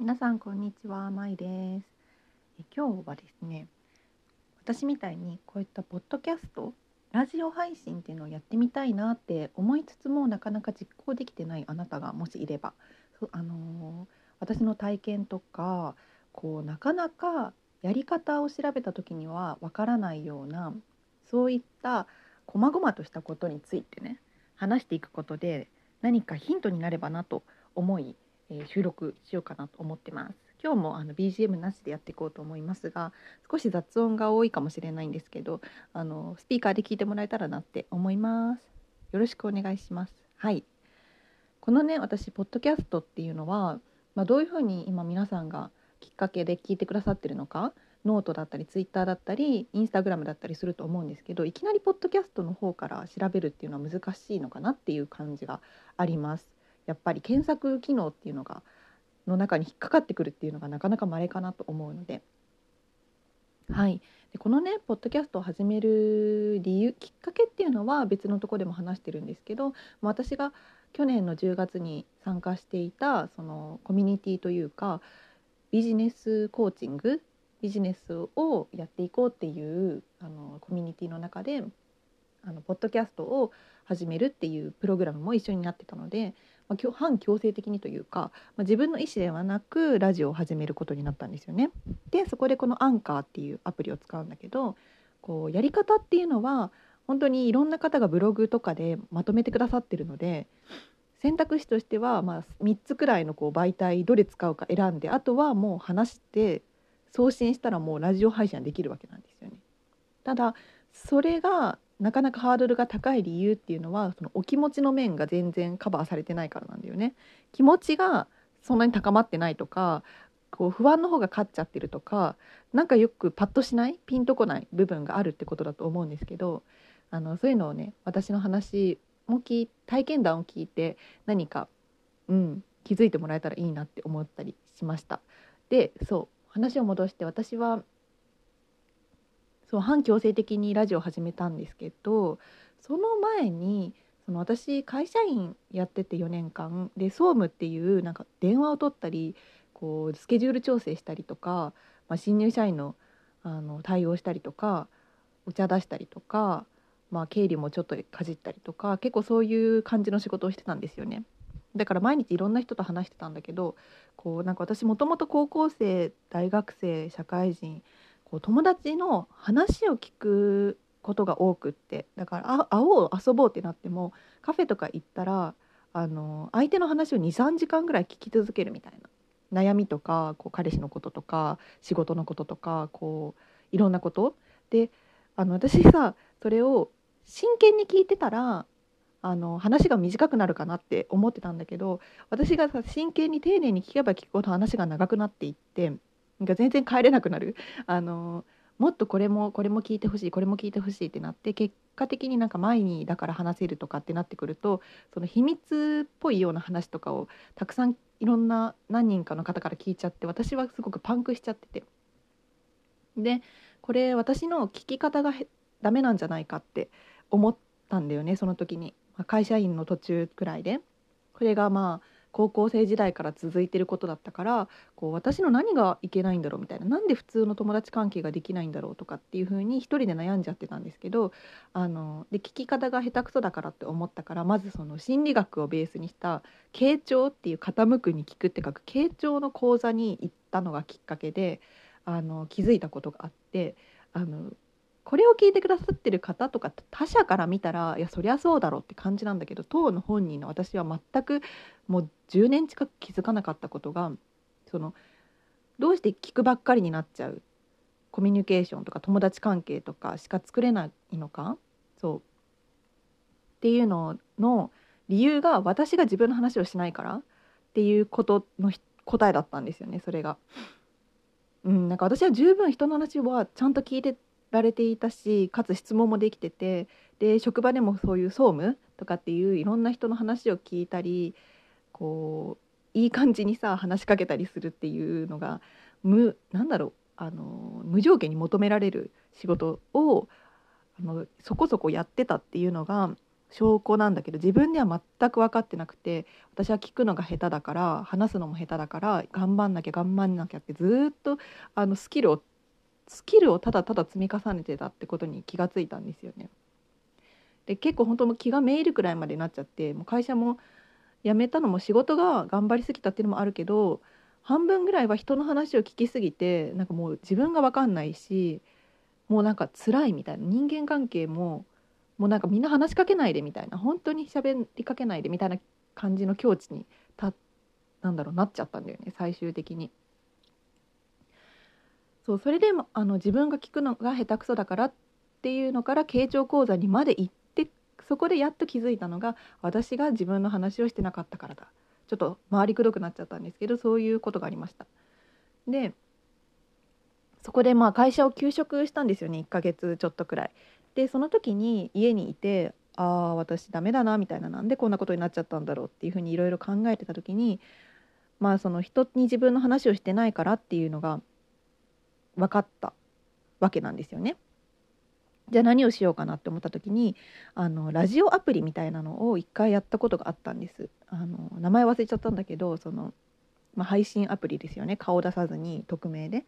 皆さんこんにちは、まいです。今日はですね私みたいにこういったポッドキャストラジオ配信っていうのをやってみたいなって思いつつもなかなか実行できてないあなたがもしいればあのー私の体験とかこうなかなかやり方を調べた時にはわからないようなそういった細々としたことについてね話していくことで何かヒントになればなと思い、え収録しようかなと思ってます。今日もあの BGM なしでやっていこうと思いますが少し雑音が多いかもしれないんですけどあのスピーカーで聞いてもらえたらなって思います。よろしくお願いします。はいこのね私ポッドキャストっていうのは、まあ、どういうふうに今皆さんがきっかけで聞いてくださってるのかノートだったりツイッターだったりインスタグラムだったりすると思うんですけどいきなりポッドキャストの方から調べるっていうのは難しいのかなっていう感じがあります。やっぱり検索機能っていうのがの中に引っかかってくるっていうのがなかなか稀かなと思うので。はい、でこのねポッドキャストを始める理由きっかけっていうのは別のところでも話してるんですけど私が去年の10月に参加していたそのコミュニティというかビジネスコーチングビジネスをやっていこうっていうあのコミュニティの中であのポッドキャストを始めるっていうプログラムも一緒になってたので、まあ、反強制的にというか、まあ、自分の意思ではなくラジオを始めることになったんですよね。でそこでこのアンカーっていうアプリを使うんだけどこうやり方っていうのは本当にいろんな方がブログとかでまとめてくださってるので選択肢としてはまあ3つくらいのこう媒体どれ使うか選んであとはもう話して送信したらもうラジオ配信できるわけなんですよね。ただそれがなかなかハードルが高い理由っていうのはそのお気持ちの面が全然カバーされてないからなんだよね。気持ちがそんなに高まってないとかこう不安の方が勝っちゃってるとかなんかよくパッとしないピンとこない部分があるってことだと思うんですけどあのそういうのをね私の話も聞い体験談を聞いて何か、うん、気づいてもらえたらいいなって思ったりしました。でそう話を戻して私はそう反強制的にラジオを始めたんですけどその前にその私会社員やってて4年間で総務っていうなんか電話を取ったりこうスケジュール調整したりとか、まあ、新入社員のあの対応したりとかお茶出したりとか、まあ、経理もちょっとかじったりとか結構そういう感じの仕事をしてたんですよね。だから毎日いろんな人と話してたんだけどこうなんか私もともと高校生大学生社会人こう友達の話を聞くことが多くってだからあ会おう遊ぼうってなってもカフェとか行ったらあの相手の話を23時間ぐらい聞き続けるみたいな。悩みとかこう彼氏のこととか仕事のこととかこういろんなこと。であの私さそれを真剣に聞いてたらあの話が短くなるかなって思ってたんだけど私がさ真剣に丁寧に聞けば聞くほど話が長くなっていってなんか全然帰れなくなる。あのもっとこれもこれも聞いてほしいこれも聞いてほしいってなって結果的になんか前にだから話せるとかってなってくるとその秘密っぽいような話とかをたくさんいろんな何人かの方から聞いちゃって私はすごくパンクしちゃってて。でこれ私の聞き方がダメなんじゃないかって思ったんだよねその時に、まあ会社員の途中くらいで。これがまあ高校生時代から続いてることだったからこう私の何がいけないんだろうみたいななんで普通の友達関係ができないんだろうとかっていう風に一人で悩んじゃってたんですけどあので聞き方が下手くそだからって思ったからまずその心理学をベースにした傾聴っていう傾くに聞くって書く傾聴の講座に行ったのがきっかけであの気づいたことがあってあのこれを聞いてくださってる方とか他者から見たらいやそりゃそうだろうって感じなんだけど当の本人の私は全くもう10年近く気づかなかったことがそのどうして聞くばっかりになっちゃう。コミュニケーションとか友達関係とかしか作れないのか？そう。っていうのの理由が私が自分の話をしないからっていうことの答えだったんですよねそれが。うん、なんか私は十分人の話はちゃんと聞いてられていたしかつ質問もできててで職場でもそういう総務とかっていういろんな人の話を聞いたりこういい感じにさ話しかけたりするっていうのが無なんだろうあの無条件に求められる仕事をあのそこそこやってたっていうのが証拠なんだけど自分では全く分かってなくて私は聞くのが下手だから話すのも下手だから頑張んなきゃ頑張んなきゃってずっとあのスキルをスキルをただただ積み重ねてたってことに気がついたんですよね。で結構本当気がめいるくらいまでなっちゃってもう会社も辞めたのも仕事が頑張りすぎたっていうのもあるけど半分ぐらいは人の話を聞きすぎてなんかもう自分が分かんないしもうなんか辛いみたいな人間関係ももうなんかみんな話しかけないでみたいな本当に喋りかけないでみたいな感じの境地にたなんだろうなっちゃったんだよね最終的に。そうそれでもあの自分が聞くのが下手くそだからっていうのから傾聴講座にまで行ってそこでやっと気づいたのが私が自分の話をしてなかったからだちょっと回りくどくなっちゃったんですけどそういうことがありました。でそこでまあ会社を休職したんですよね1ヶ月ちょっとくらい。でその時に家にいてああ私ダメだなみたいななんでこんなことになっちゃったんだろうっていうふうにいろいろ考えてた時にまあその人に自分の話をしてないからっていうのが分かったわけなんですよね。じゃあ何をしようかなって思った時にあのラジオアプリみたいなのを一回やったことがあったんです。あの名前忘れちゃったんだけどその、まあ、配信アプリですよね顔出さずに匿名で。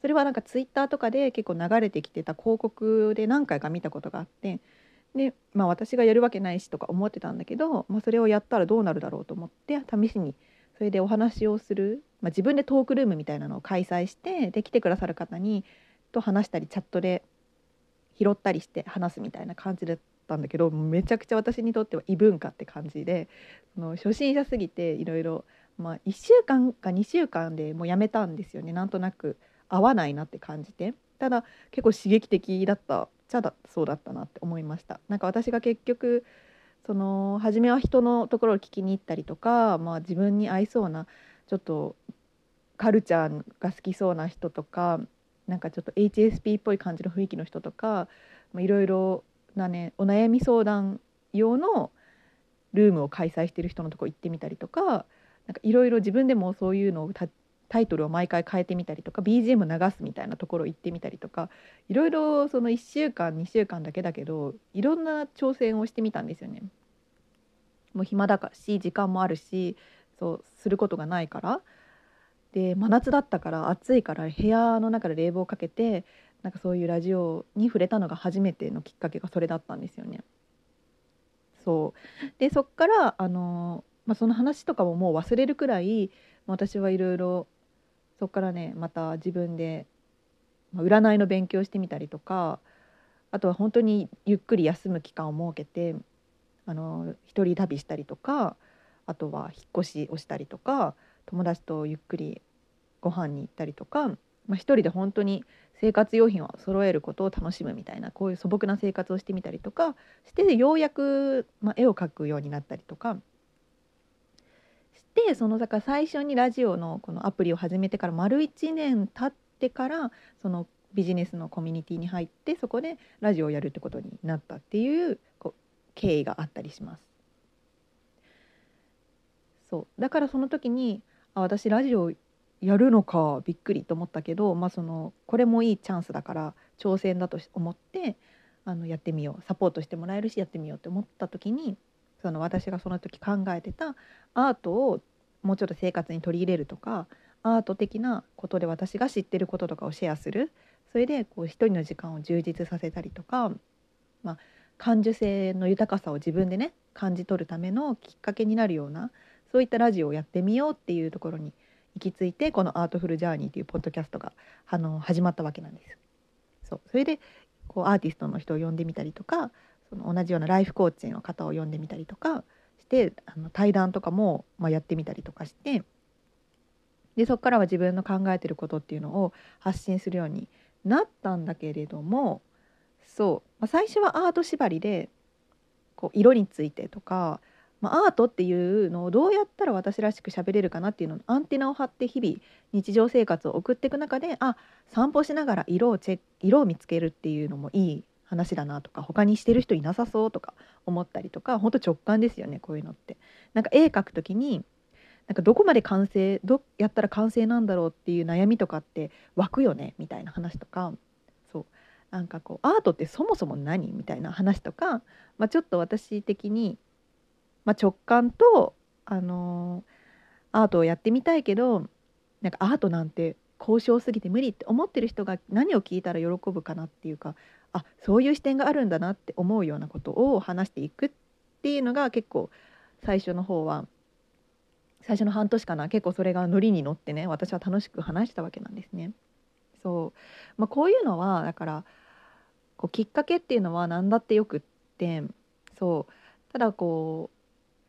それはなんかツイッターとかで結構流れてきてた広告で何回か見たことがあってで、まあ、私がやるわけないしとか思ってたんだけど、まあ、それをやったらどうなるだろうと思って試しにそれでお話をする、まあ、自分でトークルームみたいなのを開催してで来てくださる方にと話したりチャットで拾ったりして話すみたいな感じだったんだけどめちゃくちゃ私にとっては異文化って感じでその初心者すぎていろいろ1週間か2週間でもうやめたんですよね。なんとなく合わないなって感じて。ただ結構刺激的だったじゃだそうだったなって思いました。なんか私が結局その初めは人のところを聞きに行ったりとか、まあ、自分に合いそうなちょっとカルチャーが好きそうな人とかなんかちょっと HSP っぽい感じの雰囲気の人とかいろいろなねお悩み相談用のルームを開催してる人のとこ行ってみたりとかいろいろ自分でもそういうのを立タイトルを毎回変えてみたりとか BGM 流すみたいなところ行ってみたりとかいろいろその1週間2週間だけだけどいろんな挑戦をしてみたんですよね。もう暇だかし時間もあるしそうすることがないからで真夏だったから暑いから部屋の中で冷房をかけてなんかそういうラジオに触れたのが初めてのきっかけがそれだったんですよね。そうでそっからあの、まあ、その話とかももう忘れるくらい私はいろいろそこからねまた自分で占いの勉強してみたりとかあとは本当にゆっくり休む期間を設けてあの一人旅したりとかあとは引っ越しをしたりとか友達とゆっくりご飯に行ったりとか、まあ、一人で本当に生活用品を揃えることを楽しむみたいなこういう素朴な生活をしてみたりとかしてようやく、まあ、絵を描くようになったりとかでそのだから最初にラジオのこのアプリを始めてから丸1年経ってからそのビジネスのコミュニティに入ってそこでラジオをやるってことになったっていうこう経緯があったりします。そうだからその時にあ私ラジオやるのかびっくりと思ったけど、まあ、そのこれもいいチャンスだから挑戦だと思ってあのやってみようサポートしてもらえるしやってみようって思った時にその私がその時考えてたアートをもうちょっと生活に取り入れるとかアート的なことで私が知ってることとかをシェアするそれでこう一人の時間を充実させたりとか、まあ、感受性の豊かさを自分でね感じ取るためのきっかけになるようなそういったラジオをやってみようっていうところに行き着いてこの「アートフルジャーニー」というポッドキャストがあの始まったわけなんです。そうそれでこうアーティストの人を呼んでみたりとかその同じようなライフコーチの方を呼んでみたりとかしてあの対談とかも、まあ、やってみたりとかしてでそこからは自分の考えてることっていうのを発信するようになったんだけれどもそう、まあ、最初はアート縛りでこう色についてとか、まあ、アートっていうのをどうやったら私らしく喋れるかなっていうのアンテナを張って日々日常生活を送っていく中であ散歩しながら色をチェ色を見つけるっていうのもいい話だなとか他にしてる人いなさそうとか思ったりとか本当直感ですよねこういうのって。なんか絵描く時になんかどこまで完成どやったら完成なんだろうっていう悩みとかって湧くよねみたいな話とか。そう。なんかこうアートってそもそも何？みたいな話とか、まあ、ちょっと私的に、まあ、直感と、あのー、アートをやってみたいけどなんかアートなんて交渉すぎて無理って思ってる人が何を聞いたら喜ぶかなっていうかあそういう視点があるんだなって思うようなことを話していくっていうのが結構最初の方は最初の半年かな結構それがノリに乗ってね私は楽しく話したわけなんですね。そうまあ、こういうのはだからこうきっかけっていうのは何だってよくってそうただこう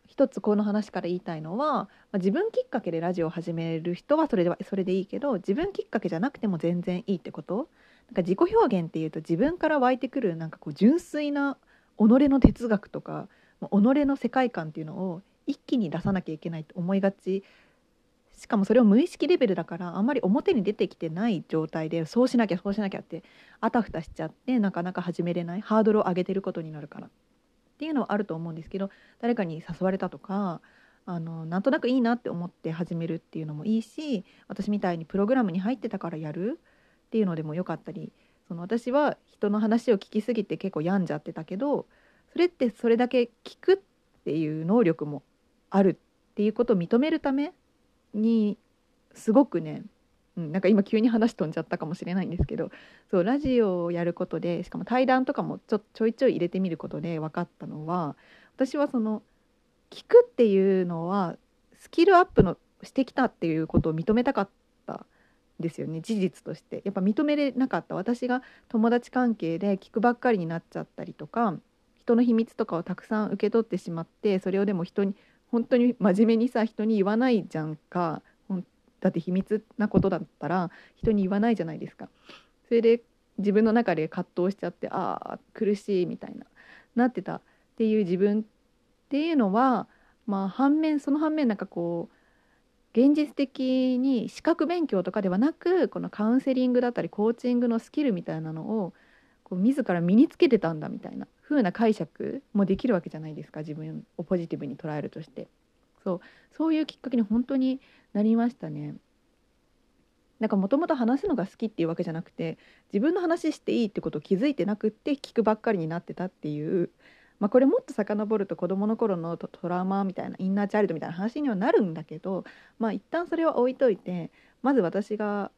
一つこの話から言いたいのは、まあ、自分きっかけでラジオを始める人はそれではそれでいいけど自分きっかけじゃなくても全然いいってことなんか自己表現っていうと自分から湧いてくるなんかこう純粋な己の哲学とか己の世界観っていうのを一気に出さなきゃいけないと思いがち。しかもそれを無意識レベルだからあんまり表に出てきてない状態でそうしなきゃそうしなきゃってあたふたしちゃってなかなか始めれないハードルを上げてることになるから。っていうのはあると思うんですけど誰かに誘われたとかあのなんとなくいいなって思って始めるっていうのもいいし私みたいにプログラムに入ってたからやる。っていうのでもよかったりその私は人の話を聞きすぎて結構病んじゃってたけどそれってそれだけ聞くっていう能力もあるっていうことを認めるためにすごくねうん、なんか今急に話飛んじゃったかもしれないんですけどそうラジオをやることでしかも対談とかもちょちょいちょい入れてみることで分かったのは私はその聞くっていうのはスキルアップのしてきたっていうことを認めたかったですよね。事実として。やっぱ認めれなかった。私が友達関係で聞くばっかりになっちゃったりとか人の秘密とかをたくさん受け取ってしまってそれをでも人に本当に真面目にさ人に言わないじゃんか。だって秘密なことだったら人に言わないじゃないですか。それで自分の中で葛藤しちゃってああ苦しいみたいななってたっていう自分っていうのはまあ反面その反面なんかこう現実的に資格勉強とかではなくこのカウンセリングだったりコーチングのスキルみたいなのをこう自ら身につけてたんだみたいな風な解釈もできるわけじゃないですか自分をポジティブに捉えるとしてそうそういうきっかけに本当になりましたね。なんかもともと話すのが好きっていうわけじゃなくて自分の話していいってことを気づいてなくって聞くばっかりになってたっていう、まあ、これもっと遡ると子どもの頃のトラウマみたいなインナーチャイルドみたいな話にはなるんだけどまあ一旦それは置いといてまず私が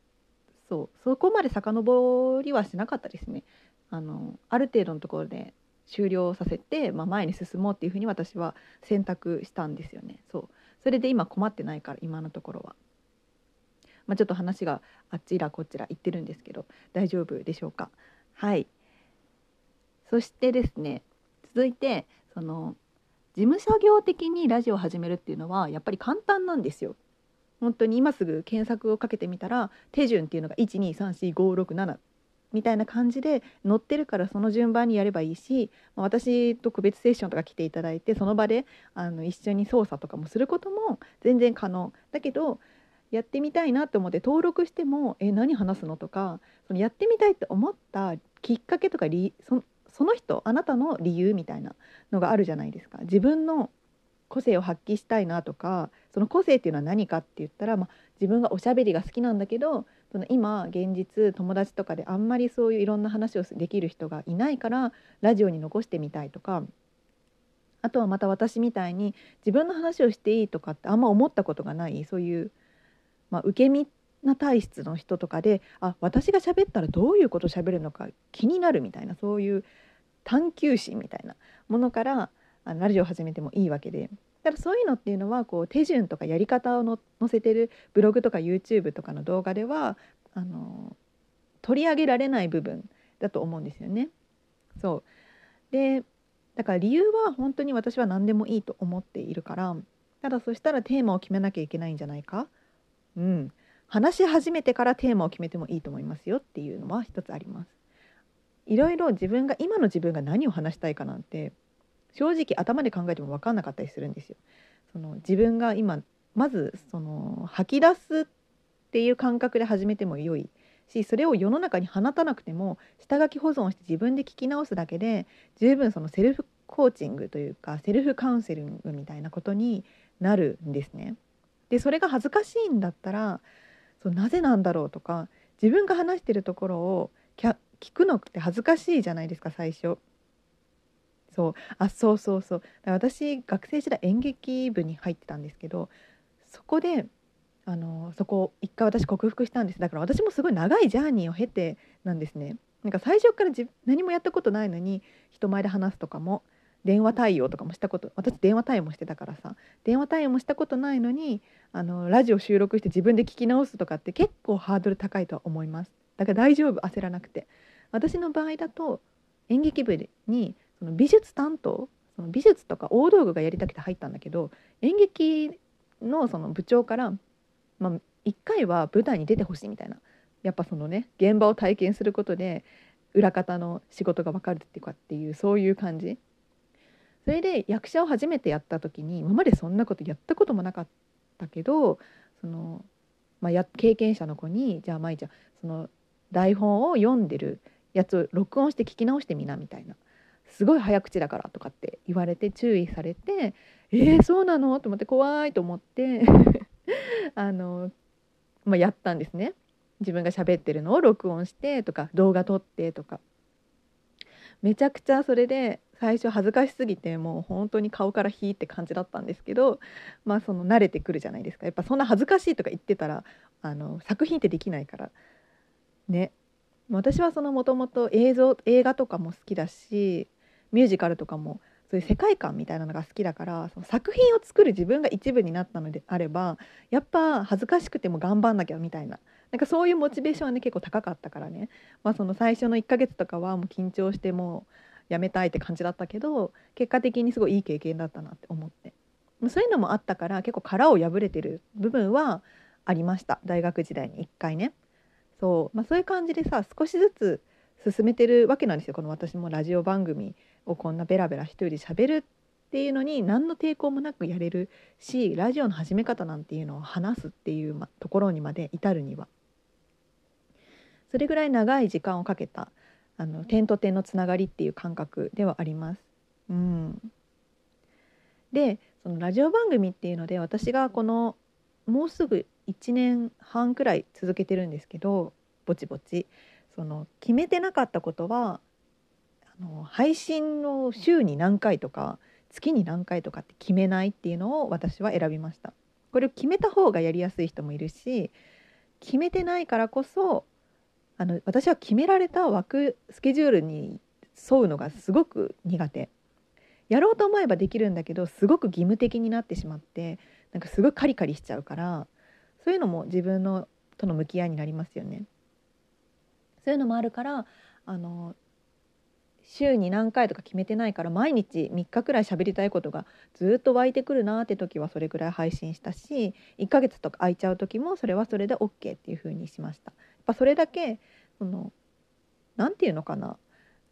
そうそこまで遡りはしなかったですね。あのある程度のところで終了させて、まあ、前に進もうっていうふうに私は選択したんですよね。そうそれで今困ってないから今のところは。まあ、ちょっと話があっちらこっちら言ってるんですけど大丈夫でしょうか？はいそしてですね続いてその事務作業的にラジオを始めるっていうのはやっぱり簡単なんですよ。本当に今すぐ検索をかけてみたら手順っていうのが1234567みたいな感じで載ってるからその順番にやればいいし私と個別セッションとか来ていただいてその場であの一緒に操作とかもすることも全然可能だけどやってみたいなって思って登録しても「え何話すの?」とかそのやってみたいって思ったきっかけとか理そその人あなたの理由みたいなのがあるじゃないですか。自分の個性を発揮したいなとかその個性っていうのは何かって言ったら、まあ、自分がおしゃべりが好きなんだけどその今現実友達とかであんまりそういういろんな話をできる人がいないからラジオに残してみたいとかあとはまた私みたいに自分の話をしていいとかってあんま思ったことがないそういうまあ、受け身な体質の人とかであ私が喋ったらどういうこと喋るのか気になるみたいなそういう探求心みたいなものからあのラジオを始めてもいいわけでただそういうのっていうのはこう手順とかやり方をの載せてるブログとか YouTube とかの動画ではあの取り上げられない部分だと思うんですよね。そうでだから理由は本当に私は何でもいいと思っているからただそしたらテーマを決めなきゃいけないんじゃないかうん、話し始めてからテーマを決めてもいいと思いますよっていうのは一つあります。いろいろ自分が今の自分が何を話したいかなんて正直頭で考えても分かんなかったりするんですよ。その自分が今まずその吐き出すっていう感覚で始めても良いしそれを世の中に放たなくても下書き保存して自分で聞き直すだけで十分そのセルフコーチングというかセルフカウンセリングみたいなことになるんですね。でそれが恥ずかしいんだったらそうなぜなんだろうとか自分が話してるところを聞くのって恥ずかしいじゃないですか最初。そう。あそうそうそう。私学生時代演劇部に入ってたんですけどそこであのそこ一回私克服したんです。だから私もすごい長いジャーニーを経てなんですね。なんか最初から何もやったことないのに人前で話すとかも電話対応とかもしたこと私電話対応もしてたからさ電話対応もしたことないのにあのラジオ収録して自分で聞き直すとかって結構ハードル高いとは思います。だから大丈夫焦らなくて。私の場合だと演劇部にその美術担当その美術とか大道具がやりたくて入ったんだけど演劇のその部長から、まあ、1回は舞台に出てほしいみたいな。やっぱそのね現場を体験することで裏方の仕事が分かるっていうかっていうそういう感じ。それで役者を初めてやった時に今までそんなことやったこともなかったけどその、まあ、や経験者の子にじゃあ舞ちゃんその台本を読んでるやつを録音して聞き直してみなみたいな。すごい早口だからとかって言われて注意されてえー、そうなの？と思って怖いと思って あの、まあ、やったんですね。自分が喋ってるのを録音してとか動画撮ってとか。めちゃくちゃそれで最初恥ずかしすぎてもう本当に顔から火って感じだったんですけどまあその慣れてくるじゃないですか。やっぱそんな恥ずかしいとか言ってたらあの作品ってできないから。ね。私はそのもともと映像映画とかも好きだしミュージカルとかもそういう世界観みたいなのが好きだからその作品を作る自分が一部になったのであればやっぱ恥ずかしくても頑張んなきゃみたいな。なんかそういうモチベーションはね結構高かったからね、まあ、その最初の1ヶ月とかはもう緊張してもうやめたいって感じだったけど結果的にすごいいい経験だったなって思って。そういうのもあったから結構殻を破れてる部分はありました。大学時代に1回ね。そう、まあ、そういう感じでさ少しずつ進めてるわけなんですよ。この私もラジオ番組をこんなベラベラ一人で喋るっていうのに何の抵抗もなくやれるしラジオの始め方なんていうのを話すっていう、ま、ところにまで至るには。それぐらい長い時間をかけたあの点と点のつながりっていう感覚ではあります。うん、でそのラジオ番組っていうので私がこのもうすぐ1年半くらい続けてるんですけどぼちぼちその決めてなかったことはあの配信の週に何回とか月に何回とかって決めないっていうのを私は選びました。これを決めた方がやりやすい人もいるし決めてないからこそあの私は決められた枠スケジュールに沿うのがすごく苦手やろうと思えばできるんだけどすごく義務的になってしまってなんかすごいカリカリしちゃうからそういうのも自分のとの向き合いになりますよね。そういうのもあるからあの週に何回とか決めてないから毎日3日くらい喋りたいことがずっと湧いてくるなって時はそれぐらい配信したし1ヶ月とか空いちゃう時もそれはそれで OK っていう風にしました。やっぱそれだけその何て言うのかな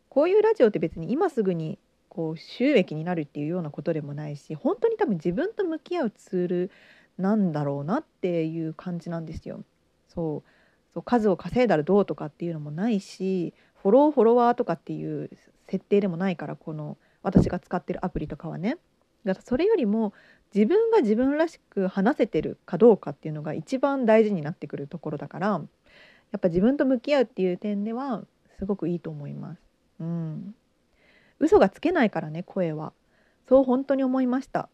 こういうラジオって別に今すぐにこう収益になるっていうようなことでもないし本当に多分自分と向き合うツールなんだろうなっていう感じなんですよ。そうそう数を稼いだらどうとかっていうのもないしフォローフォロワーとかっていう設定でもないからこの私が使ってるアプリとかはね。だからそれよりも自分が自分らしく話せてるかどうかっていうのが一番大事になってくるところだからやっぱ自分と向き合うっていう点ではすごくいいと思います。うん、嘘がつけないからね声はそう本当に思いました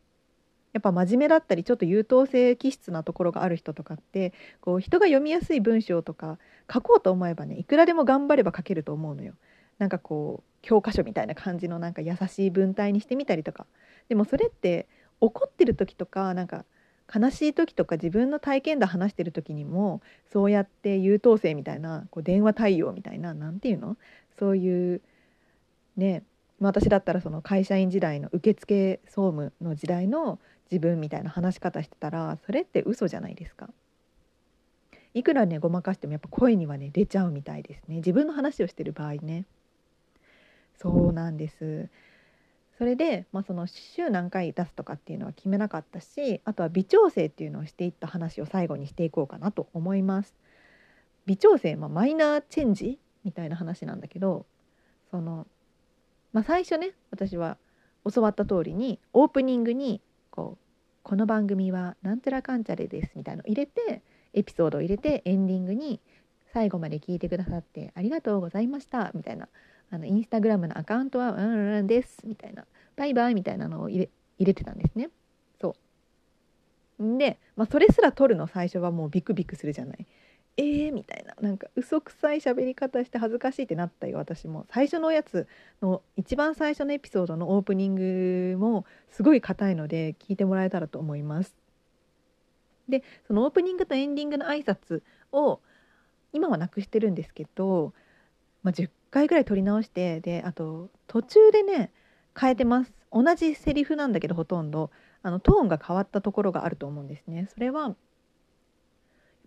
やっぱ真面目だったりちょっと優等生気質なところがある人とかってこう人が読みやすい文章とか書こうと思えばねいくらでも頑張れば書けると思うのよ。なんかこう教科書みたいな感じのなんか優しい文体にしてみたりとか。でもそれって怒ってる時とかなんか悲しい時とか自分の体験談話してる時にもそうやって優等生みたいなこう電話対応みたいな何て言うの？そういうね私だったらその会社員時代の受付総務の時代の自分みたいな話し方してたらそれって嘘じゃないですか。いくらねごまかしてもやっぱ声にはね出ちゃうみたいですね自分の話をしてる場合ね。そうなんです。それで、まあ、その週何回出すとかっていうのは決めなかったしあとは微調整っていうのをしていった話を最後にしていこうかなと思います。微調整、まあ、マイナーチェンジみたいな話なんだけどその、まあ、最初ね私は教わった通りにオープニングにこう「この番組はなんちゃらかんちゃらです」みたいなのを入れてエピソードを入れてエンディングに最後まで聞いてくださってありがとうございましたみたいなあのインスタグラムのアカウントはうんうんですみたいなバイバイみたいなのを入れ入れてたんですね。そう。で、まあ、それすら撮るの最初はもうビクビクするじゃない。えーみたいな。なんか嘘くさい喋り方して恥ずかしいってなったよ私も。最初のやつの一番最初のエピソードのオープニングもすごい硬いので聞いてもらえたらと思います。でそのオープニングとエンディングの挨拶を今はなくしてるんですけど、まあ、10回ぐらい撮り直してであと途中でね変えてます。同じセリフなんだけどほとんど。あのトーンが変わったところがあると思うんですね。それはやっ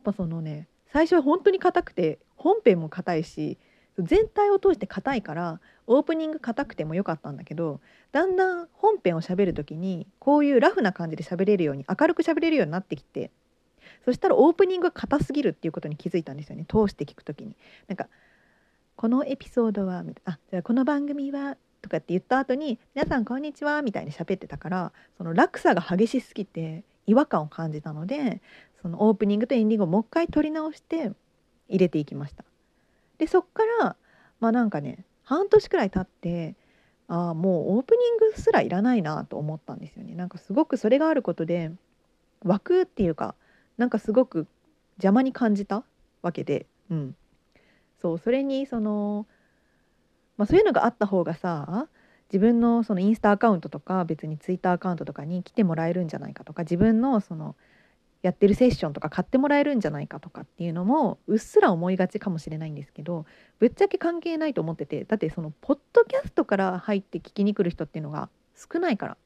ぱそのね最初は本当に硬くて本編も硬いし全体を通して硬いからオープニング硬くてもよかったんだけどだんだん本編を喋る時にこういうラフな感じで喋れるように明るく喋れるようになってきてそしたらオープニングが硬すぎるっていうことに気づいたんですよね通して聞く時に。なんかこのエピソードはあじゃあこの番組はとかって言った後に「皆さんこんにちは」みたいに喋ってたからその落差が激しすぎて違和感を感じたのでそのオープニングとエンディングをもう一回撮り直して入れていきました。でそっからまあなんかね半年くらい経ってああもうオープニングすらいらないなと思ったんですよね。なんかすごくそれがあることで枠っていうかなんかすごく邪魔に感じたわけで、うん、そうそれにその、まあ、そういうのがあった方がさ自分のそのインスタアカウントとか別にツイッターアカウントとかに来てもらえるんじゃないかとか自分のそのやってるセッションとか買ってもらえるんじゃないかとかっていうのもうっすら思いがちかもしれないんですけどぶっちゃけ関係ないと思っててだってそのポッドキャストから入って聞きに来る人っていうのが少ないから。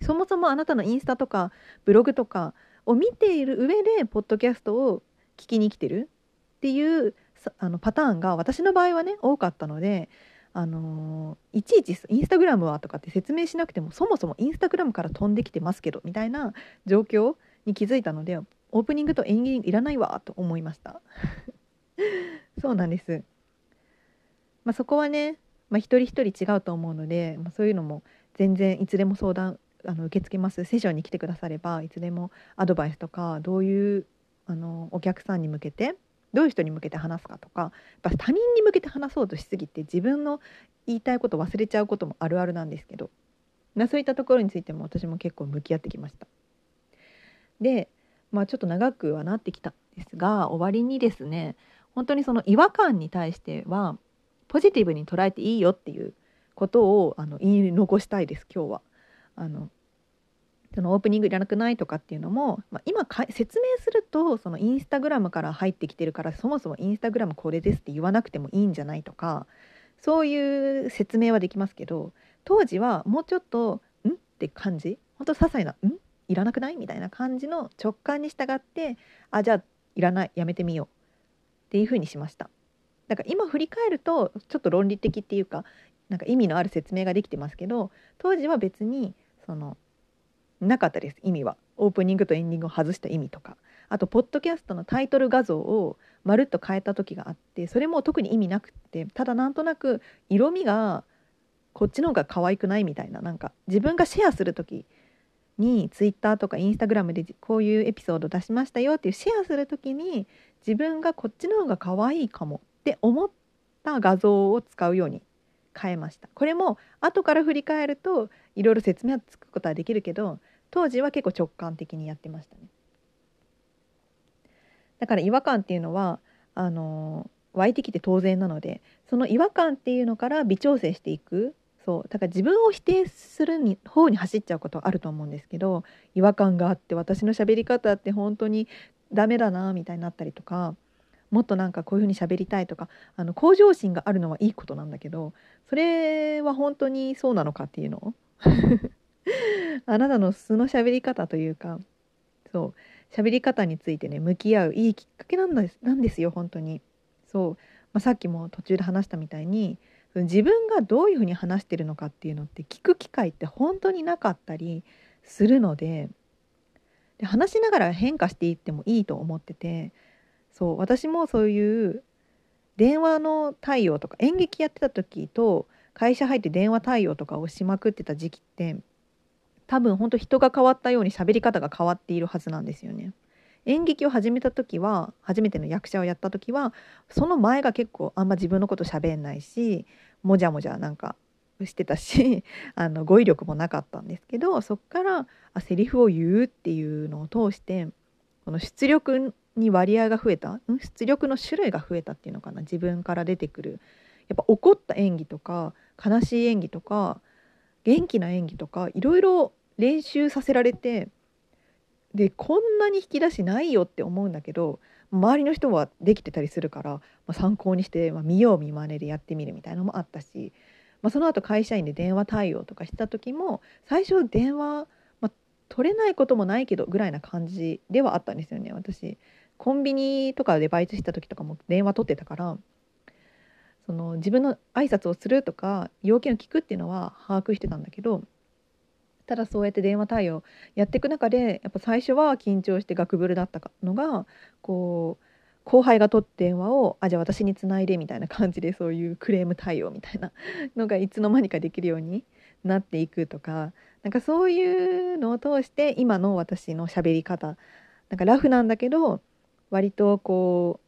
そもそもあなたのインスタとかブログとかを見ている上でポッドキャストを聞きに来てるっていうあのパターンが私の場合はね多かったのであのー、いちいちインスタグラムはとかって説明しなくてもそもそもインスタグラムから飛んできてますけどみたいな状況に気づいたのでオープニングとエンディングいらないわと思いました。そうなんです、まあ、そこはね、まあ、一人一人違うと思うので、まあ、そういうのも全然いつでも相談あの受け付けます。セッションに来てくださればいつでもアドバイスとかどういうあのお客さんに向けてどういう人に向けて話すかとかやっぱ他人に向けて話そうとしすぎて自分の言いたいこと忘れちゃうこともあるあるなんですけど、まあ、そういったところについても私も結構向き合ってきました。で、まあ、ちょっと長くはなってきたんですが終わりにですね本当にその違和感に対してはポジティブに捉えていいよっていうことをあの言い残したいです今日は。あのそのオープニングいらなくないとかっていうのも、まあ、今説明するとそのインスタグラムから入ってきてるからそもそもインスタグラムこれですって言わなくてもいいんじゃないとかそういう説明はできますけど当時はもうちょっと「ん?」って感じほんと些細な「んいらなくない?」みたいな感じの直感に従ってあじゃあいらないやめてみようっていうふうにしました。だから今振り返るとちょっと論理的っていうかなんか意味のある説明ができてますけど当時は別にそのなかったです意味はオープニングとエンディングを外した意味とかあとポッドキャストのタイトル画像をまるっと変えた時があってそれも特に意味なくってただなんとなく色味がこっちの方が可愛くないみたいななんか自分がシェアする時にツイッターとかインスタグラムでこういうエピソード出しましたよっていうシェアする時に自分がこっちの方が可愛いかもって思った画像を使うように変えました。これも後から振り返るといろいろ説明はつくことはできるけど当時は結構直感的にやってましたね。だから違和感っていうのはあの湧いてきて当然なのでその違和感っていうのから微調整していくそうだから自分を否定するに方に走っちゃうことはあると思うんですけど違和感があって私の喋り方って本当にダメだなみたいになったりとかもっとなんかこういうふうに喋りたいとかあの向上心があるのはいいことなんだけどそれは本当にそうなのかっていうの？あなたの素の喋り方というかそう喋り方についてね向き合ういいきっかけなんですなんですよ本当に。そう、まあ、さっきも途中で話したみたいに自分がどういうふうに話してるのかっていうのって聞く機会って本当になかったりするのでで話しながら変化していってもいいと思っててそう私もそういう電話の対応とか演劇やってた時と会社入って電話対応とかをしまくってた時期って多分本当人が変わったように喋り方が変わっているはずなんですよね。演劇を始めた時は初めての役者をやった時はその前が結構あんま自分のこと喋んないしもじゃもじゃなんかしてたし あの語彙力もなかったんですけどそっからあセリフを言うっていうのを通してこの出力に割合が増えた出力の種類が増えたっていうのかな自分から出てくる。やっぱ怒った演技とか悲しい演技とか元気な演技とかいろいろ練習させられてでこんなに引き出しないよって思うんだけど周りの人はできてたりするから、まあ、参考にして、まあ、見よう見まねでやってみるみたいなのもあったし、まあ、その後会社員で電話対応とかした時も最初電話、まあ、取れないこともないけどぐらいな感じではあったんですよね私。コンビニとかでバイトした時とかも電話取ってたからその自分の挨拶をするとか要件を聞くっていうのは把握してたんだけどただそうやって電話対応やっていく中でやっぱ最初は緊張してガクブルだったのがこう後輩が取って電話をあじゃあ私につないでみたいな感じでそういうクレーム対応みたいなのがいつの間にかできるようになっていくとかなんかそういうのを通して今の私の喋り方なんかラフなんだけど割とこ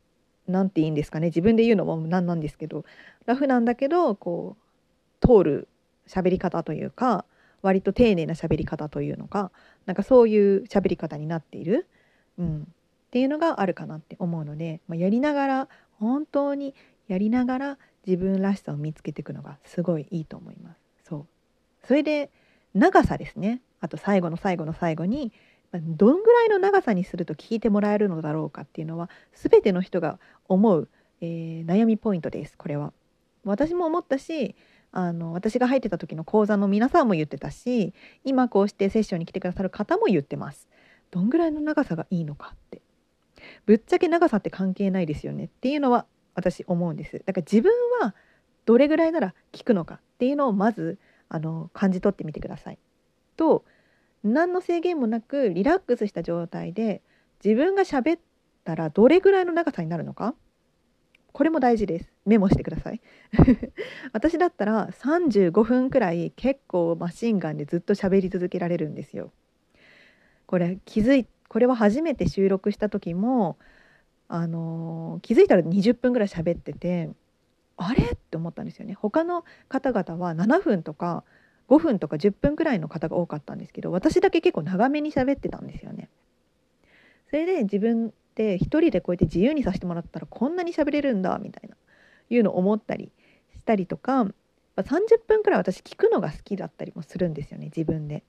う何て言うんですかね自分で言うのも何なんですけどラフなんだけどこう通る喋り方というか割と丁寧な喋り方というのかなんかそういう喋り方になっている、うん、っていうのがあるかなって思うので、まあ、やりながら本当にやりながら自分らしさを見つけていくのがすごいいいと思います。そうそれで長さですねあと最後の最後の最後にどんぐらいの長さにすると聞いてもらえるのだろうかっていうのは全ての人が思う、えー、悩みポイントですこれは。私も思ったしあの私が入ってた時の講座の皆さんも言ってたし今こうしてセッションに来てくださる方も言ってます。どんぐらいの長さがいいのかって。ぶっちゃけ長さって関係ないですよねっていうのは私思うんです。だから自分はどれぐらいなら聞くのかっていうのをまずあの感じ取ってみてください。と何の制限もなくリラックスした状態で自分が喋ったらどれぐらいの長さになるのかこれも大事です。メモしてください。私だったら35分くらい結構マシンガンでずっと喋り続けられるんですよ。これ気づいこれは初めて収録した時もあの気づいたら20分ぐらい喋っててあれ？って思ったんですよね。他の方々は7分とか5分とか10分くらいの方が多かったんですけど私だけ結構長めに喋ってたんですよね。それで自分って一人でこうやって自由にさせてもらったらこんなに喋れるんだみたいないうのを思ったりしたりとか30分くらい私聞くのが好きだったりもするんですよね自分で。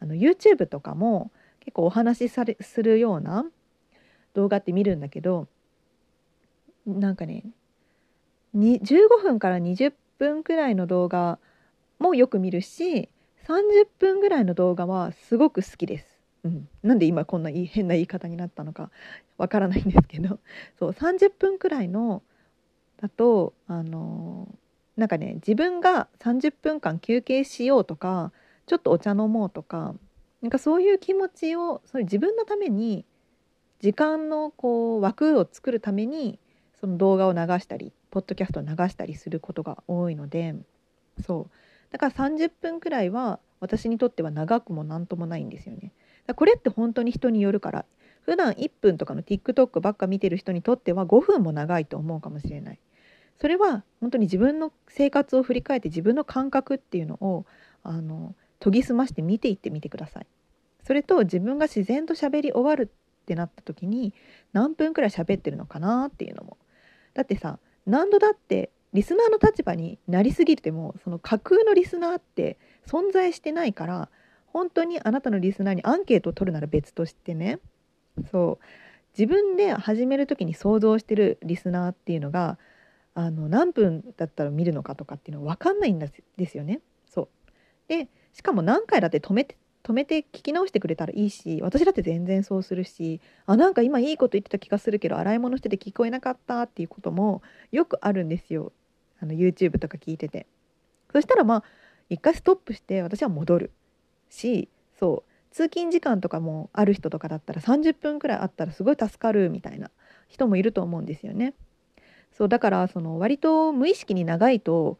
あの YouTube とかも結構お話しされするような動画って見るんだけどなんかね15分から20分くらいの動画もよく見るし30分ぐらいの動画はすごく好きです。うん、なんで今こんな変な言い方になったのかわからないんですけど。そう30分くらいのだとあのなんかね自分が30分間休憩しようとかちょっとお茶飲もうとかなんかそういう気持ちをそれ自分のために時間のこう枠を作るためにその動画を流したりポッドキャストを流したりすることが多いのでそう。だから30分くらいは私にとっては長くも何ともないんですよね。これって本当に人によるから普段1分とかの TikTok ばっか見てる人にとっては5分も長いと思うかもしれない。それは本当に自分の生活を振り返って自分の感覚っていうのをあの研ぎ澄まして見ていってみてください。それと自分が自然と喋り終わるってなった時に何分くらい喋ってるのかなっていうのも。だってさ何度だってリスナーの立場になりすぎてもその架空のリスナーって存在してないから本当にあなたのリスナーにアンケートを取るなら別としてね。そう。自分で始める時に想像してるリスナーっていうのがあの何分だったら見るのかとかっていうのは分かんないんですよね。そう。でしかも何回だって止めて止めて聞き直してくれたらいいし私だって全然そうするしあなんか今いいこと言ってた気がするけど洗い物してて聞こえなかったっていうこともよくあるんですよ。あの YouTube とか聞いてて。そしたらまあ一回ストップして私は戻る。しそう通勤時間とかもある人とかだったら30分くらいあったらすごい助かるみたいな人もいると思うんですよね。そうだからその割と無意識に長いと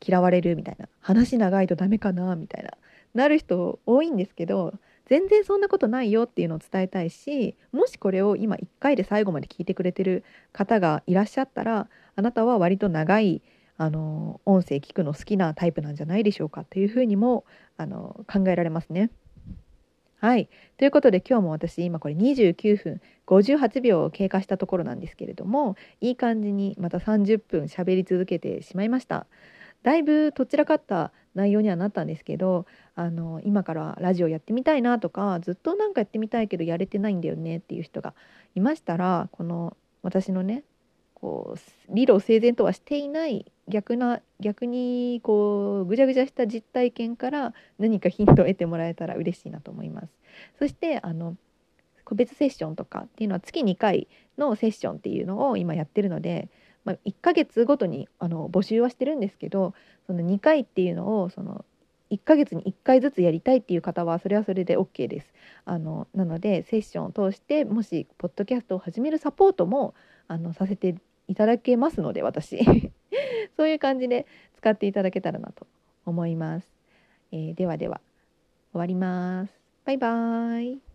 嫌われるみたいな話長いとダメかなみたいななる人多いんですけど全然そんなことないよっていうのを伝えたいしもしこれを今1回で最後まで聞いてくれてる方がいらっしゃったらあなたは割と長いあの音声聞くの好きなタイプなんじゃないでしょうかというふうにもあの考えられますね。はい。ということで今日も私今これ29分58秒経過したところなんですけれどもいい感じにまた30分喋り続けてしまいました。だいぶとっちらかった内容にはなったんですけどあの今からラジオやってみたいなとかずっとなんかやってみたいけどやれてないんだよねっていう人がいましたらこの私のねこう理路整然とはしていない逆な逆にこうぐちゃぐちゃした実体験から何かヒントを得てもらえたら嬉しいなと思います。そしてあの個別セッションとかっていうのは月2回のセッションっていうのを今やってるので、まあ、1ヶ月ごとにあの募集はしてるんですけどその2回っていうのをその1ヶ月に1回ずつやりたいっていう方はそれはそれで OK です。あのなのでセッションを通してもしポッドキャストを始めるサポートもあのさせていただけますので私 そういう感じで使っていただけたらなと思います。えー、ではでは終わります。バイバーイ。